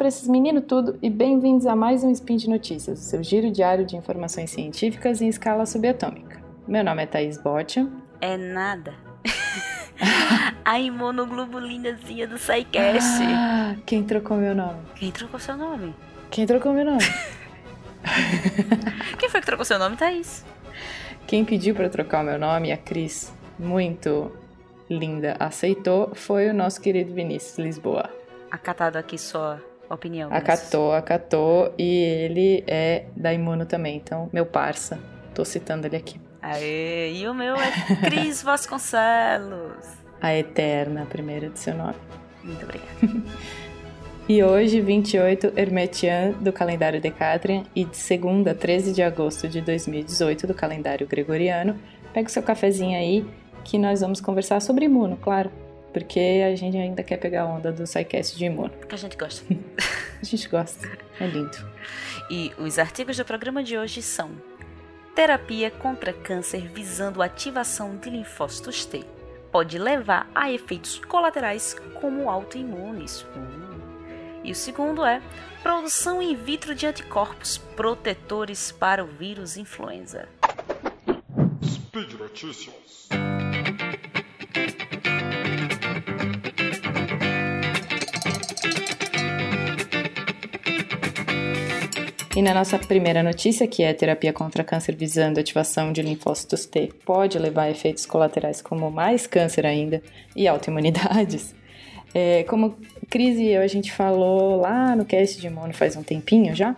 para esses meninos tudo e bem-vindos a mais um Spin de Notícias, o seu giro diário de informações científicas em escala subatômica. Meu nome é Thaís Botia. É nada. a imunoglobulindazinha do SciCast. Ah, quem trocou meu nome? Quem trocou seu nome? Quem trocou meu nome? Quem foi que trocou seu nome, Thaís? Quem pediu para trocar o meu nome, a Cris, muito linda, aceitou, foi o nosso querido Vinícius Lisboa. Acatado aqui sua opinião. Acatou, acatou, e ele é da Imuno também, então, meu parça, tô citando ele aqui. Aê, e o meu é Cris Vasconcelos. A eterna primeira de seu nome. Muito obrigada. E hoje, 28 Hermetian do calendário Decatrian e de segunda, 13 de agosto de 2018 do calendário Gregoriano. Pega o seu cafezinho aí que nós vamos conversar sobre imuno, claro. Porque a gente ainda quer pegar a onda do SciCast de imuno. Que a gente gosta. a gente gosta. É lindo. E os artigos do programa de hoje são Terapia contra câncer visando ativação de linfócitos T. Pode levar a efeitos colaterais como autoimunes. Hum. E o segundo é produção in vitro de anticorpos protetores para o vírus influenza. Speed Notícias. E na nossa primeira notícia, que é terapia contra câncer visando ativação de linfócitos T, pode levar a efeitos colaterais como mais câncer ainda e autoimunidades. É, como Cris e eu a gente falou lá no cast de imuno faz um tempinho já,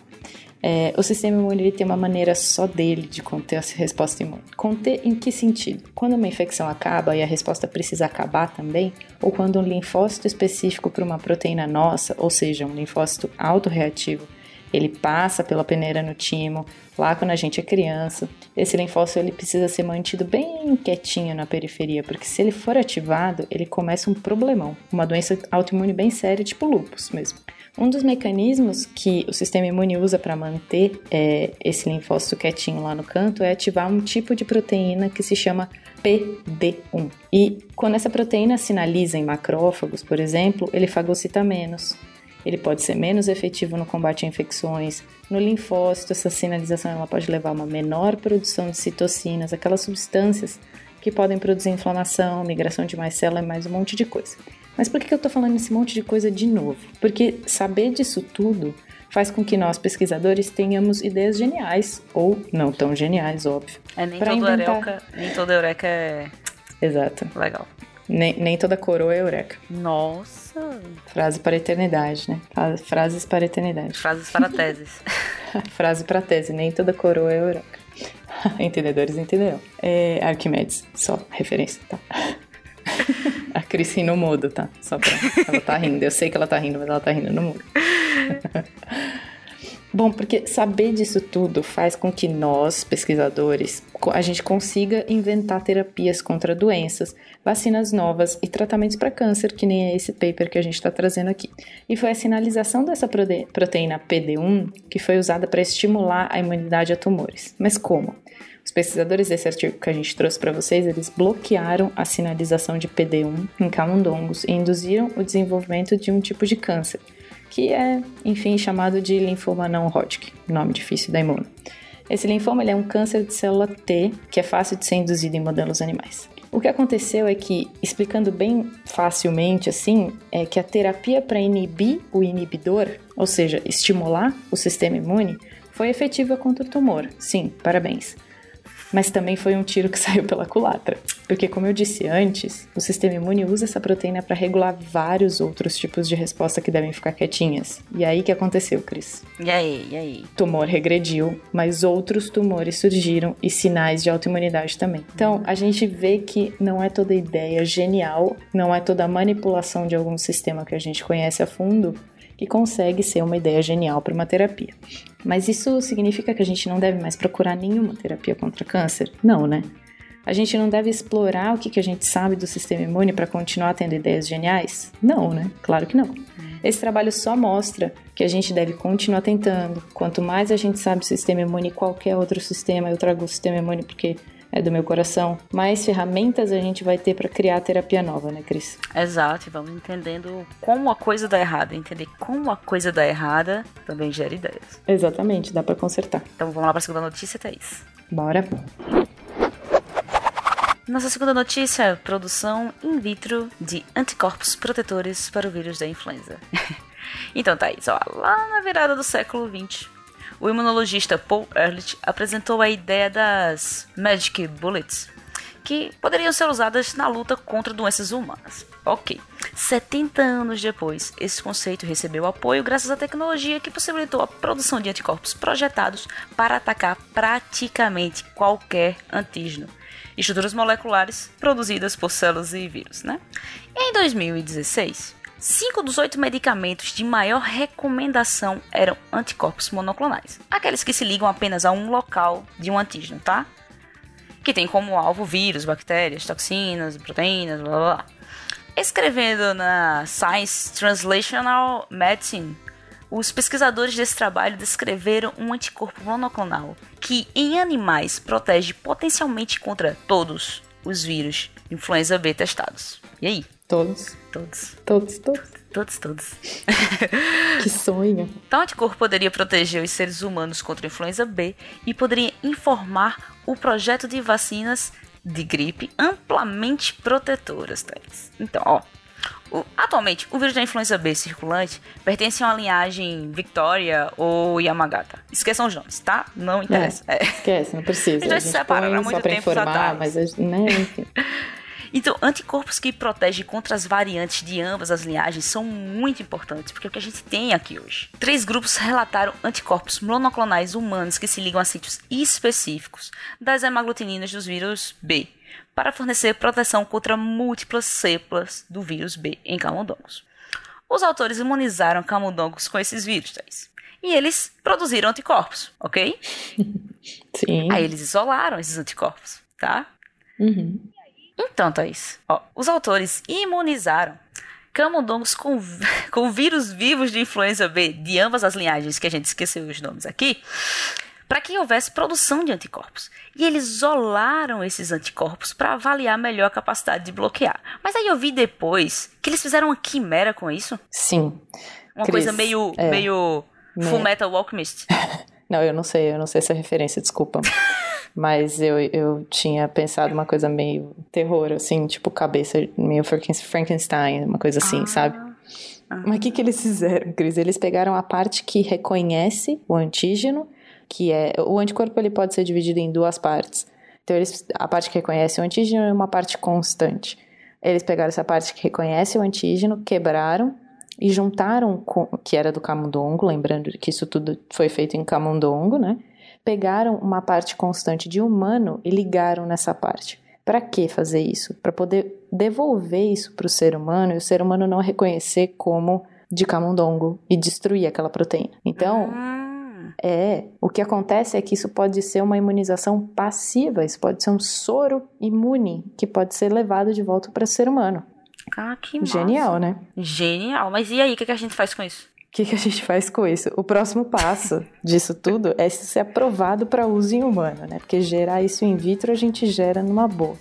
é, o sistema imune tem uma maneira só dele de conter a resposta imune. Conter em que sentido? Quando uma infecção acaba e a resposta precisa acabar também, ou quando um linfócito específico para uma proteína nossa, ou seja, um linfócito autorreativo, ele passa pela peneira no timo, lá quando a gente é criança. Esse linfócito ele precisa ser mantido bem quietinho na periferia, porque se ele for ativado, ele começa um problemão, uma doença autoimune bem séria, tipo lúpus mesmo. Um dos mecanismos que o sistema imune usa para manter é, esse linfócito quietinho lá no canto é ativar um tipo de proteína que se chama PD1. E quando essa proteína sinaliza em macrófagos, por exemplo, ele fagocita menos. Ele pode ser menos efetivo no combate a infecções. No linfócito, essa sinalização ela pode levar a uma menor produção de citocinas, aquelas substâncias que podem produzir inflamação, migração de mais células e mais um monte de coisa. Mas por que eu estou falando esse monte de coisa de novo? Porque saber disso tudo faz com que nós, pesquisadores, tenhamos ideias geniais, ou não tão geniais, óbvio. É, nem, inventar... eureka, nem toda eureka é... Exato. Legal. Nem, nem toda coroa é eureka. Nossa! Frase para a eternidade, né? Frases para a eternidade. Frases para teses. Frase para tese, nem toda coroa é eureka. Entendedores entenderão. É Arquimedes, só referência, tá? a Cris no mudo, tá? Só pra... Ela tá rindo. Eu sei que ela tá rindo, mas ela tá rindo no mudo. Bom, porque saber disso tudo faz com que nós, pesquisadores, a gente consiga inventar terapias contra doenças, vacinas novas e tratamentos para câncer, que nem é esse paper que a gente está trazendo aqui. E foi a sinalização dessa proteína PD1 que foi usada para estimular a imunidade a tumores. Mas como? Os pesquisadores desse artigo que a gente trouxe para vocês, eles bloquearam a sinalização de PD1 em camundongos e induziram o desenvolvimento de um tipo de câncer, que é, enfim, chamado de linfoma não Hodgkin, nome difícil da imuno. Esse linfoma é um câncer de célula T que é fácil de ser induzido em modelos animais. O que aconteceu é que, explicando bem facilmente assim, é que a terapia para inibir o inibidor, ou seja, estimular o sistema imune, foi efetiva contra o tumor. Sim, parabéns mas também foi um tiro que saiu pela culatra. Porque, como eu disse antes, o sistema imune usa essa proteína para regular vários outros tipos de resposta que devem ficar quietinhas. E aí que aconteceu, Cris? E aí, e aí? Tumor regrediu, mas outros tumores surgiram e sinais de autoimunidade também. Então, a gente vê que não é toda ideia genial, não é toda manipulação de algum sistema que a gente conhece a fundo que consegue ser uma ideia genial para uma terapia. Mas isso significa que a gente não deve mais procurar nenhuma terapia contra câncer? Não, né? A gente não deve explorar o que, que a gente sabe do sistema imune para continuar tendo ideias geniais? Não, né? Claro que não. Esse trabalho só mostra que a gente deve continuar tentando. Quanto mais a gente sabe do sistema imune, qualquer outro sistema, eu trago o sistema imune porque é do meu coração, mais ferramentas a gente vai ter para criar a terapia nova, né, Cris? Exato, e vamos entendendo como a coisa dá errada. Entender como a coisa dá errada também gera ideias. Exatamente, dá para consertar. Então vamos lá para a segunda notícia, Thaís. Bora. Nossa segunda notícia: produção in vitro de anticorpos protetores para o vírus da influenza. então, Thaís, ó, lá na virada do século XX, o imunologista Paul Ehrlich apresentou a ideia das Magic Bullets, que poderiam ser usadas na luta contra doenças humanas. Ok. 70 anos depois, esse conceito recebeu apoio graças à tecnologia que possibilitou a produção de anticorpos projetados para atacar praticamente qualquer antígeno. Estruturas moleculares produzidas por células e vírus, né? Em 2016, Cinco dos oito medicamentos de maior recomendação eram anticorpos monoclonais, aqueles que se ligam apenas a um local de um antígeno, tá? Que tem como alvo vírus, bactérias, toxinas, proteínas, blá blá blá. Escrevendo na Science Translational Medicine, os pesquisadores desse trabalho descreveram um anticorpo monoclonal que, em animais, protege potencialmente contra todos os vírus influenza B testados. E aí? Todos. Todos. Todos, todos. Todos, todos. que sonho. Tal anticorpo poderia proteger os seres humanos contra a influenza B e poderia informar o projeto de vacinas de gripe amplamente protetoras, Thales. Então, ó. O, atualmente, o vírus da influenza B circulante pertence a uma linhagem Victoria ou Yamagata. Esqueçam os nomes, tá? Não interessa. É, é. Esquece, não precisa. Eles já se separaram há muito tempo informar, atrás. mas né, enfim. Então, anticorpos que protegem contra as variantes de ambas as linhagens são muito importantes, porque é o que a gente tem aqui hoje. Três grupos relataram anticorpos monoclonais humanos que se ligam a sítios específicos das hemaglutininas dos vírus B, para fornecer proteção contra múltiplas cepas do vírus B em camundongos. Os autores imunizaram camundongos com esses vírus, Thais. E eles produziram anticorpos, ok? Sim. Aí eles isolaram esses anticorpos, tá? Uhum. Então, Thaís, ó, os autores imunizaram camundongos com, com vírus vivos de influenza B de ambas as linhagens, que a gente esqueceu os nomes aqui, para que houvesse produção de anticorpos. E eles isolaram esses anticorpos para avaliar melhor a capacidade de bloquear. Mas aí eu vi depois que eles fizeram uma quimera com isso. Sim. Uma Cris, coisa meio, é. meio Me- Full Metal Alchemist. Não, eu não sei, eu não sei essa referência, desculpa. Mas eu, eu tinha pensado uma coisa meio terror, assim, tipo cabeça meio Franken- Frankenstein, uma coisa assim, sabe? Mas o que, que eles fizeram, Cris? Eles pegaram a parte que reconhece o antígeno, que é. O anticorpo ele pode ser dividido em duas partes. Então, eles, a parte que reconhece o antígeno é uma parte constante. Eles pegaram essa parte que reconhece o antígeno, quebraram e juntaram com. que era do camundongo, lembrando que isso tudo foi feito em camundongo, né? Pegaram uma parte constante de humano e ligaram nessa parte. Para que fazer isso? Para poder devolver isso para o ser humano e o ser humano não reconhecer como de camundongo e destruir aquela proteína. Então, Hum, é, o que acontece é que isso pode ser uma imunização passiva, isso pode ser um soro imune que pode ser levado de volta para o ser humano. ah, que massa. Genial, né? Genial. Mas e aí, o que, que a gente faz com isso? O que, que a gente faz com isso? O próximo passo disso tudo é isso ser aprovado para uso em humano, né? Porque gerar isso in vitro a gente gera numa boa.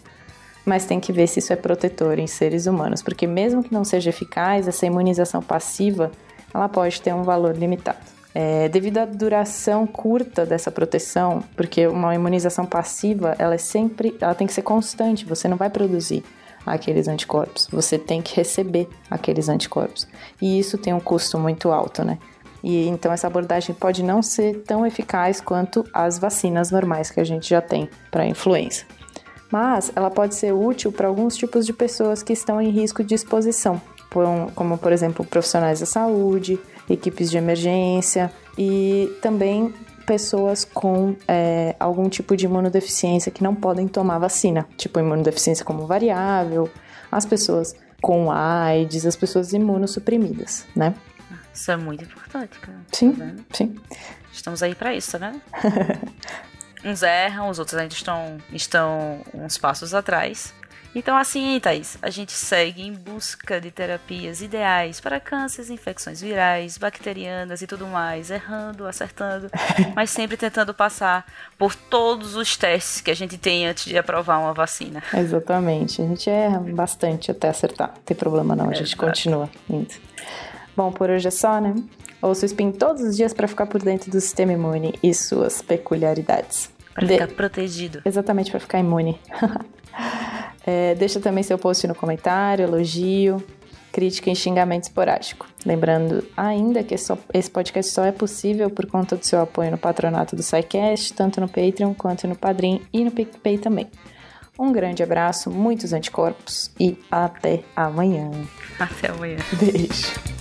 Mas tem que ver se isso é protetor em seres humanos, porque mesmo que não seja eficaz, essa imunização passiva, ela pode ter um valor limitado. É, devido à duração curta dessa proteção, porque uma imunização passiva, ela é sempre, ela tem que ser constante, você não vai produzir aqueles anticorpos, você tem que receber aqueles anticorpos. E isso tem um custo muito alto, né? E então essa abordagem pode não ser tão eficaz quanto as vacinas normais que a gente já tem para influenza. Mas ela pode ser útil para alguns tipos de pessoas que estão em risco de exposição, como por exemplo profissionais da saúde, equipes de emergência e também pessoas com é, algum tipo de imunodeficiência que não podem tomar vacina, tipo imunodeficiência como variável, as pessoas com AIDS, as pessoas imunossuprimidas, né? Isso é muito importante, cara. Sim, Tá sim. Estamos aí pra isso, tá vendo? uns erram, os outros ainda estão, estão uns passos atrás. Então, assim, Thaís, a gente segue em busca de terapias ideais para cânceres, infecções virais, bacterianas e tudo mais, errando, acertando, mas sempre tentando passar por todos os testes que a gente tem antes de aprovar uma vacina. Exatamente. A gente erra bastante até acertar. Não tem problema não, a gente Exato. continua indo. Bom, por hoje é só, né? Ouça o Spin todos os dias para ficar por dentro do sistema imune e suas peculiaridades. Para ficar protegido. Exatamente, para ficar imune. É, deixa também seu post no comentário, elogio, crítica e xingamento esporádico. Lembrando ainda que esse podcast só é possível por conta do seu apoio no patronato do SciCast, tanto no Patreon quanto no Padrim e no PicPay também. Um grande abraço, muitos anticorpos e até amanhã. Até amanhã. Beijo.